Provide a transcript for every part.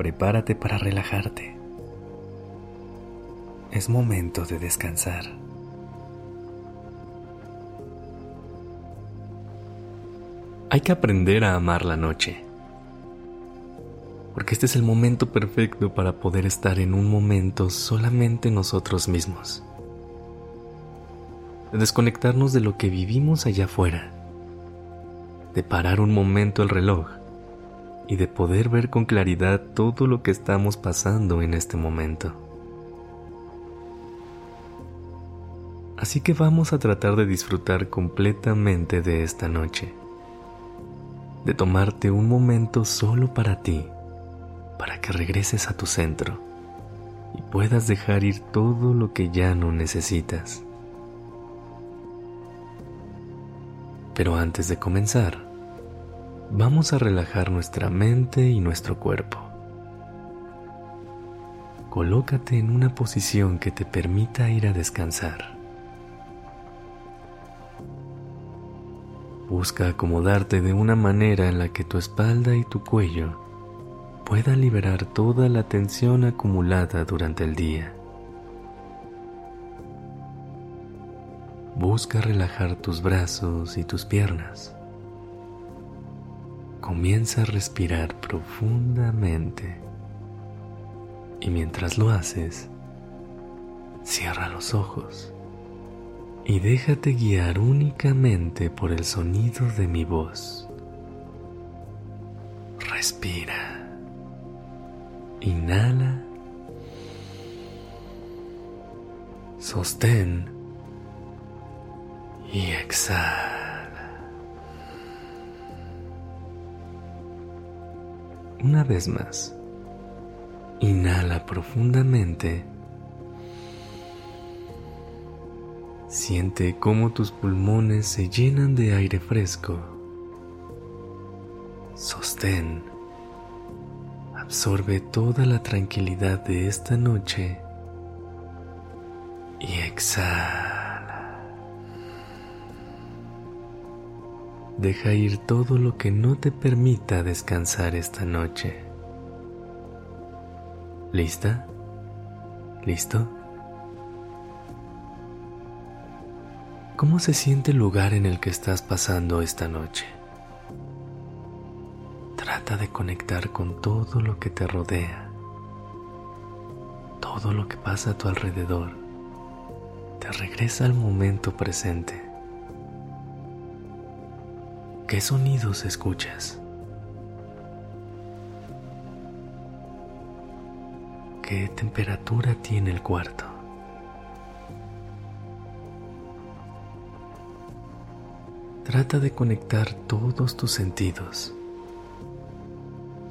Prepárate para relajarte. Es momento de descansar. Hay que aprender a amar la noche, porque este es el momento perfecto para poder estar en un momento solamente nosotros mismos, de desconectarnos de lo que vivimos allá afuera de parar un momento el reloj y de poder ver con claridad todo lo que estamos pasando en este momento. Así que vamos a tratar de disfrutar completamente de esta noche, de tomarte un momento solo para ti, para que regreses a tu centro y puedas dejar ir todo lo que ya no necesitas. Pero antes de comenzar, vamos a relajar nuestra mente y nuestro cuerpo. Colócate en una posición que te permita ir a descansar. Busca acomodarte de una manera en la que tu espalda y tu cuello puedan liberar toda la tensión acumulada durante el día. Busca relajar tus brazos y tus piernas. Comienza a respirar profundamente y mientras lo haces, cierra los ojos y déjate guiar únicamente por el sonido de mi voz. Respira. Inhala. Sostén y exhala. Una vez más, inhala profundamente. Siente cómo tus pulmones se llenan de aire fresco. Sostén. Absorbe toda la tranquilidad de esta noche y exhala. Deja ir todo lo que no te permita descansar esta noche. ¿Lista? ¿Listo? ¿Cómo se siente el lugar en el que estás pasando esta noche? Trata de conectar con todo lo que te rodea, todo lo que pasa a tu alrededor. Te regresa al momento presente. ¿Qué sonidos escuchas? ¿Qué temperatura tiene el cuarto? Trata de conectar todos tus sentidos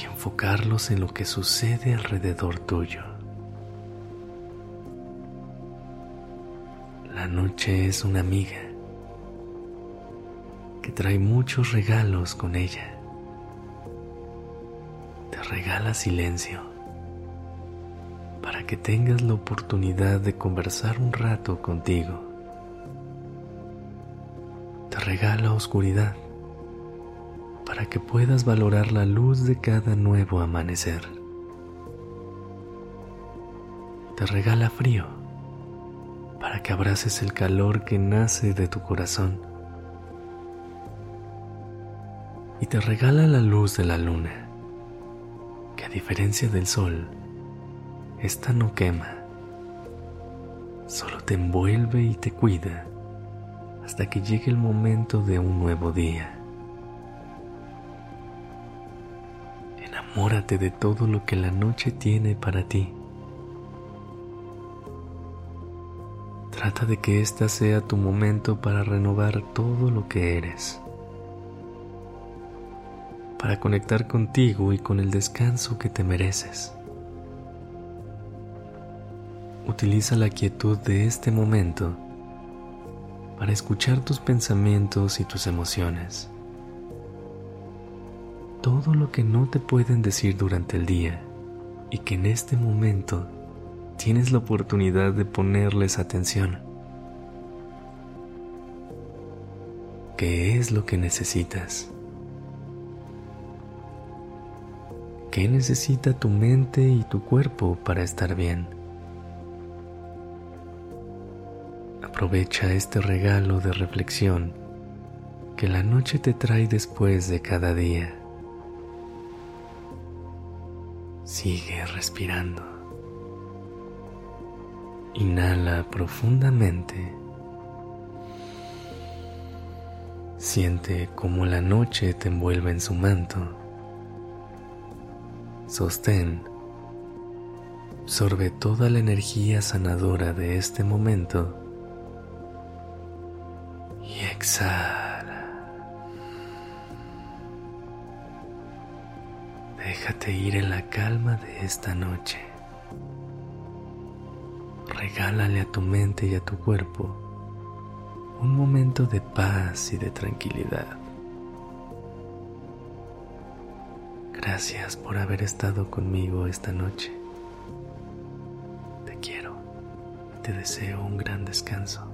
y enfocarlos en lo que sucede alrededor tuyo. La noche es una amiga trae muchos regalos con ella. Te regala silencio para que tengas la oportunidad de conversar un rato contigo. Te regala oscuridad para que puedas valorar la luz de cada nuevo amanecer. Te regala frío para que abraces el calor que nace de tu corazón y te regala la luz de la luna, que a diferencia del sol, esta no quema, solo te envuelve y te cuida hasta que llegue el momento de un nuevo día. Enamórate de todo lo que la noche tiene para ti. Trata de que ésta sea tu momento para renovar todo lo que eres para conectar contigo y con el descanso que te mereces. utiliza la quietud de este momento para escuchar tus pensamientos y tus emociones. Todo lo que no te pueden decir durante el día y que en este momento tienes la oportunidad de ponerles atención. ¿Qué es lo que necesitas? ¿Qué necesita tu mente y tu cuerpo para estar bien? Aprovecha este regalo de reflexión que la noche te trae después de cada día. Sigue respirando. Inhala profundamente. Siente cómo la noche te envuelve en su manto. Sostén. Absorbe toda la energía sanadora de este momento y exhala. Déjate ir en la calma de esta noche. Regálale a tu mente y a tu cuerpo un momento de paz y de tranquilidad. Gracias por haber estado conmigo esta noche. Te quiero te deseo un gran descanso.